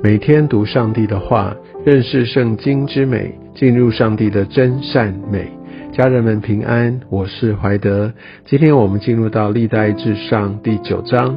每天读上帝的话，认识圣经之美，进入上帝的真善美。家人们平安，我是怀德。今天我们进入到历代至上第九章。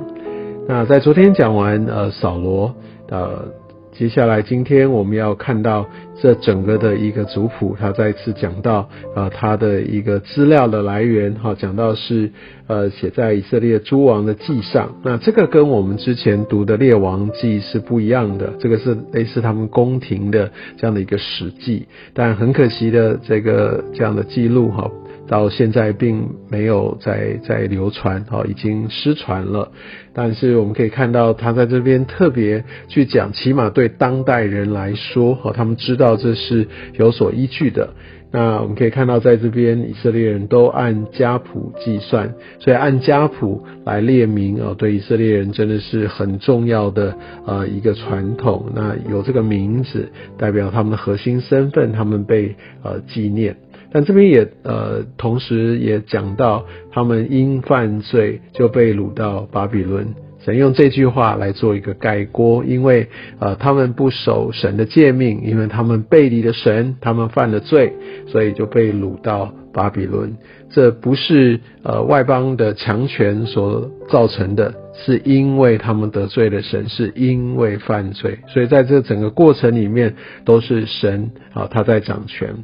那在昨天讲完呃扫罗呃。接下来，今天我们要看到这整个的一个族谱，他再次讲到啊，他的一个资料的来源，哈，讲到是呃写在以色列诸王的记上。那这个跟我们之前读的列王记是不一样的，这个是类似他们宫廷的这样的一个史记，但很可惜的，这个这样的记录，哈。到现在并没有在在流传，哦，已经失传了。但是我们可以看到，他在这边特别去讲，起码对当代人来说，哦，他们知道这是有所依据的。那我们可以看到，在这边以色列人都按家谱计算，所以按家谱来列名，哦，对以色列人真的是很重要的呃一个传统。那有这个名字，代表他们的核心身份，他们被呃纪念。但这边也呃，同时也讲到，他们因犯罪就被掳到巴比伦。神用这句话来做一个概括，因为呃，他们不守神的诫命，因为他们背离了神，他们犯了罪，所以就被掳到巴比伦。这不是呃外邦的强权所造成的，是因为他们得罪了神，是因为犯罪。所以在这整个过程里面，都是神啊他在掌权。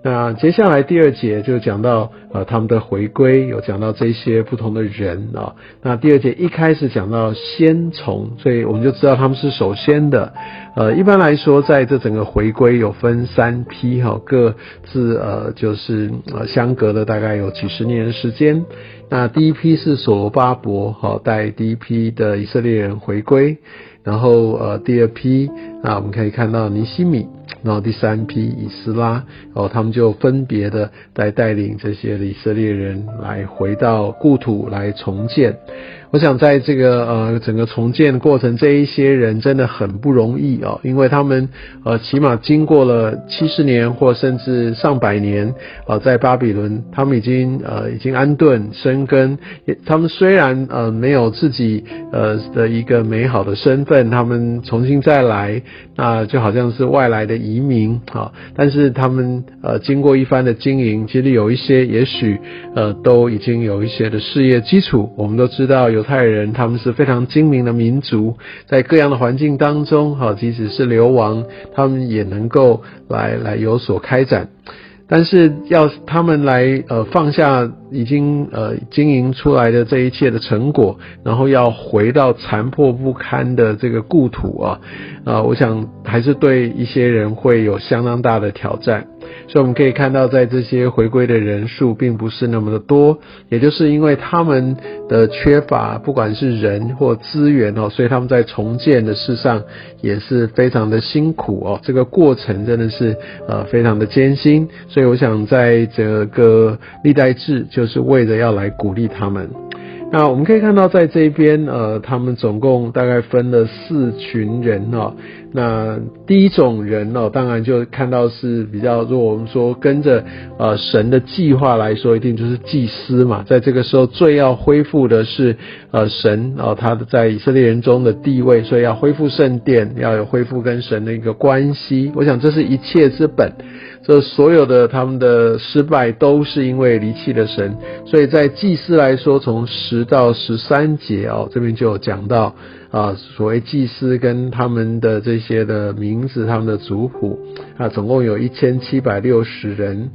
那接下来第二节就讲到呃他们的回归，有讲到这些不同的人啊。那第二节一开始讲到先从，所以我们就知道他们是首先的。呃，一般来说，在这整个回归有分三批哈，各自呃就是呃相隔了大概有几十年的时间。那第一批是所罗巴伯哈带第一批的以色列人回归，然后呃第二批啊我们可以看到尼西米。然后第三批以斯拉，哦，他们就分别的来带领这些以色列人来回到故土来重建。我想在这个呃整个重建过程，这一些人真的很不容易哦，因为他们呃起码经过了七十年或甚至上百年啊，在巴比伦，他们已经呃已经安顿生根。他们虽然呃没有自己呃的一个美好的身份，他们重新再来，那就好像是外来的移民啊，但是他们呃经过一番的经营，其实有一些也许呃都已经有一些的事业基础。我们都知道有。犹太人他们是非常精明的民族，在各样的环境当中，哈，即使是流亡，他们也能够来来有所开展。但是要他们来呃放下已经呃经营出来的这一切的成果，然后要回到残破不堪的这个故土啊，啊，我想还是对一些人会有相当大的挑战。所以我们可以看到，在这些回归的人数并不是那么的多，也就是因为他们的缺乏，不管是人或资源哦，所以他们在重建的事上也是非常的辛苦哦。这个过程真的是呃非常的艰辛，所以我想在这个历代志就是为了要来鼓励他们。那我们可以看到，在这边，呃，他们总共大概分了四群人哦。那第一种人哦，当然就看到是比较，如果我们说跟着呃神的计划来说，一定就是祭司嘛。在这个时候，最要恢复的是呃神哦，他的在以色列人中的地位，所以要恢复圣殿，要有恢复跟神的一个关系。我想这是一切之本。这所有的他们的失败都是因为离弃了神，所以在祭司来说，从十到十三节哦，这边就有讲到啊，所谓祭司跟他们的这些的名字，他们的族谱啊，总共有一千七百六十人。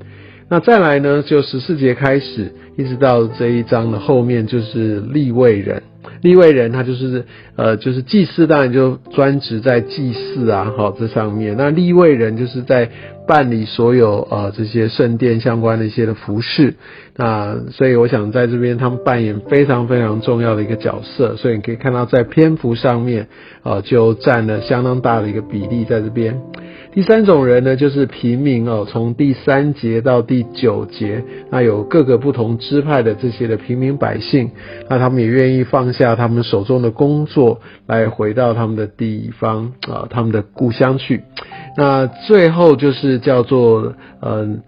那再来呢，就十四节开始，一直到这一章的后面就是立位人。立位人他就是呃就是祭司，当然就专职在祭祀啊，好这上面。那立位人就是在办理所有呃这些圣殿相关的一些的服饰。那所以我想在这边他们扮演非常非常重要的一个角色。所以你可以看到在篇幅上面呃就占了相当大的一个比例在这边。第三种人呢，就是平民哦，从第三节到第九节，那有各个不同支派的这些的平民百姓，那他们也愿意放下他们手中的工作，来回到他们的地方啊，他们的故乡去。那最后就是叫做嗯。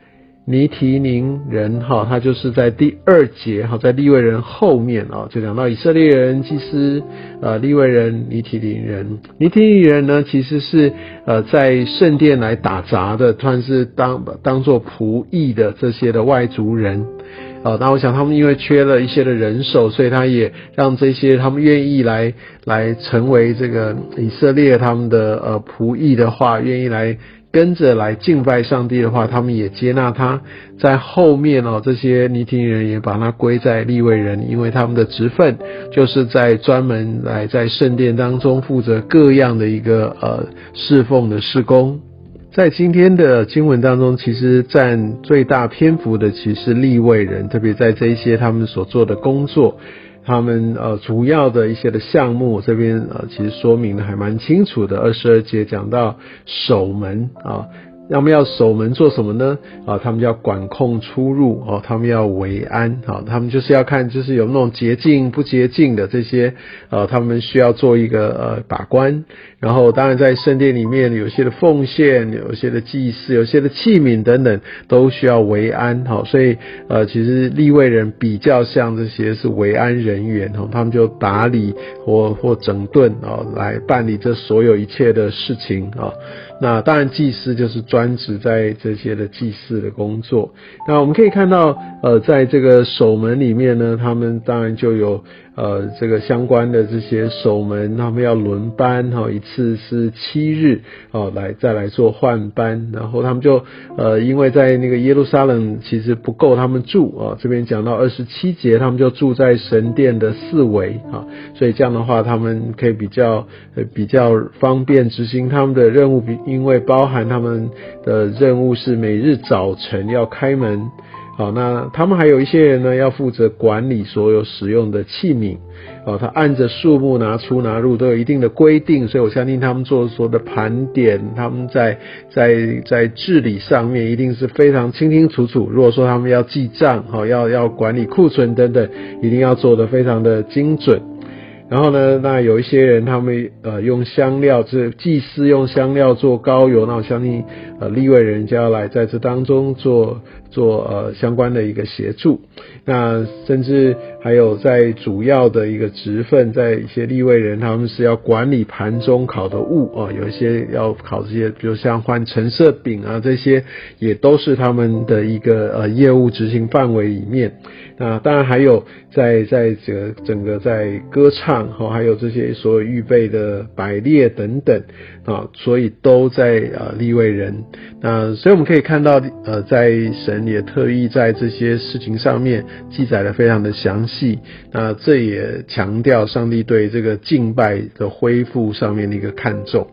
尼提宁人哈，他就是在第二节哈，在利未人后面啊，就讲到以色列人祭司呃利未人尼提宁人，尼提宁人呢其实是呃在圣殿来打杂的，算是当当做仆役的这些的外族人。啊，那我想他们因为缺了一些的人手，所以他也让这些他们愿意来来成为这个以色列他们的呃仆役的话，愿意来跟着来敬拜上帝的话，他们也接纳他。在后面哦，这些尼提人也把他归在立位人，因为他们的职分就是在专门来在圣殿当中负责各样的一个呃侍奉的事工。在今天的经文当中，其实占最大篇幅的，其实立位人，特别在这一些他们所做的工作，他们呃主要的一些的项目，这边呃其实说明的还蛮清楚的。二十二节讲到守门啊。他们要守门做什么呢？啊，他们要管控出入哦，他们要维安啊，他们就是要看就是有那种洁净不洁净的这些，呃，他们需要做一个呃把关。然后当然在圣殿里面有些的奉献，有些的祭祀，有些的器皿等等都需要维安哈。所以呃，其实立位人比较像这些是维安人员哈，他们就打理或或整顿啊，来办理这所有一切的事情啊。那当然，祭司就是专职在这些的祭祀的工作。那我们可以看到，呃，在这个守门里面呢，他们当然就有。呃，这个相关的这些守门，他们要轮班哈，一次是七日哦，来再来做换班，然后他们就呃，因为在那个耶路撒冷其实不够他们住啊，这边讲到二十七节，他们就住在神殿的四围啊，所以这样的话，他们可以比较呃比较方便执行他们的任务，比因为包含他们的任务是每日早晨要开门。好，那他们还有一些人呢，要负责管理所有使用的器皿。哦，他按着数目拿出拿入都有一定的规定，所以我相信他们做所有的盘点，他们在在在治理上面一定是非常清清楚楚。如果说他们要记账，哈，要要管理库存等等，一定要做的非常的精准。然后呢，那有一些人他们呃用香料，这祭祀用香料做膏油，那我相信呃立位人家来在这当中做。做呃相关的一个协助，那甚至还有在主要的一个职分，在一些立位人，他们是要管理盘中烤的物啊，有一些要烤这些，比如像换橙色饼啊，这些也都是他们的一个呃业务执行范围里面。那当然还有在在这个整个在歌唱哈，还有这些所有预备的摆列等等啊，所以都在呃立位人。那所以我们可以看到呃在神。也特意在这些事情上面记载的非常的详细，那这也强调上帝对这个敬拜的恢复上面的一个看重，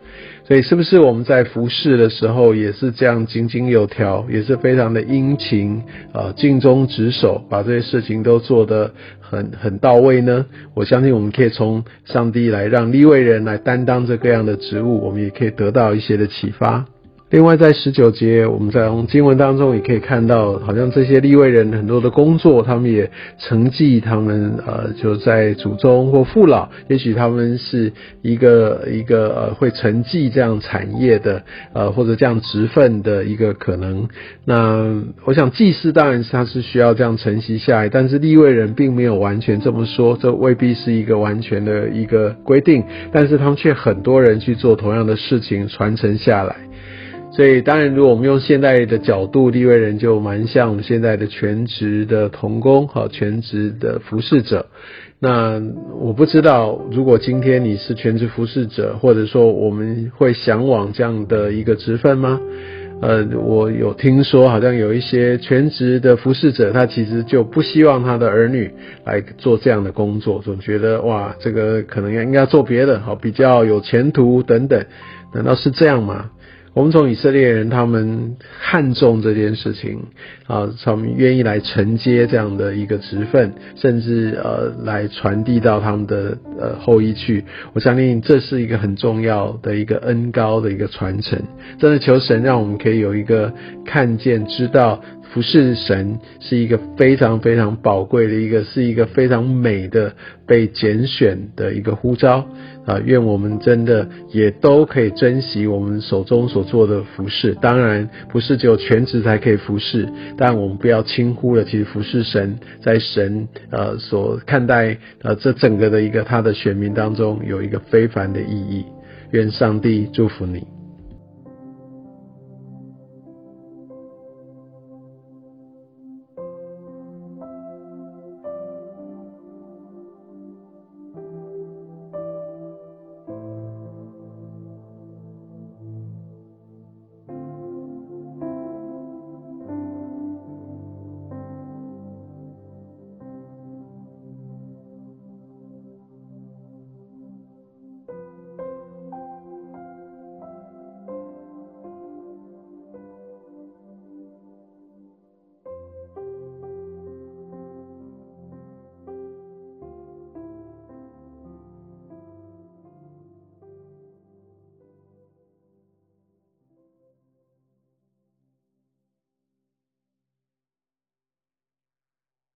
所以是不是我们在服侍的时候也是这样井井有条，也是非常的殷勤啊，尽忠职守，把这些事情都做得很很到位呢？我相信我们可以从上帝来让立位人来担当这各样的职务，我们也可以得到一些的启发。另外，在十九节，我们在经文当中也可以看到，好像这些立位人很多的工作，他们也承继他们呃，就在祖宗或父老，也许他们是一个一个呃会承继这样产业的呃或者这样职分的一个可能。那我想祭司当然是他是需要这样承袭下来，但是立位人并没有完全这么说，这未必是一个完全的一个规定，但是他们却很多人去做同样的事情传承下来。所以，当然，如果我们用现代的角度，立位人就蛮像我们现在的全职的童工和全职的服侍者。那我不知道，如果今天你是全职服侍者，或者说我们会向往这样的一个职分吗？呃，我有听说，好像有一些全职的服侍者，他其实就不希望他的儿女来做这样的工作，总觉得哇，这个可能应该做别的，好比较有前途等等。难道是这样吗？我们从以色列人他们看重这件事情啊，他们愿意来承接这样的一个职分，甚至呃来传递到他们的呃后裔去。我相信这是一个很重要的一个恩高的一个传承。真的求神让我们可以有一个看见、知道服侍神是一个非常非常宝贵的一个，是一个非常美的被拣选的一个呼召啊！愿我们真的也都可以珍惜我们手中所做的服侍。当然，不是只有全职才可以服侍，但我们不要轻忽了，其实服侍神在神呃所看待呃这整个的一个他的选民当中有一个非凡的意义。愿上帝祝福你。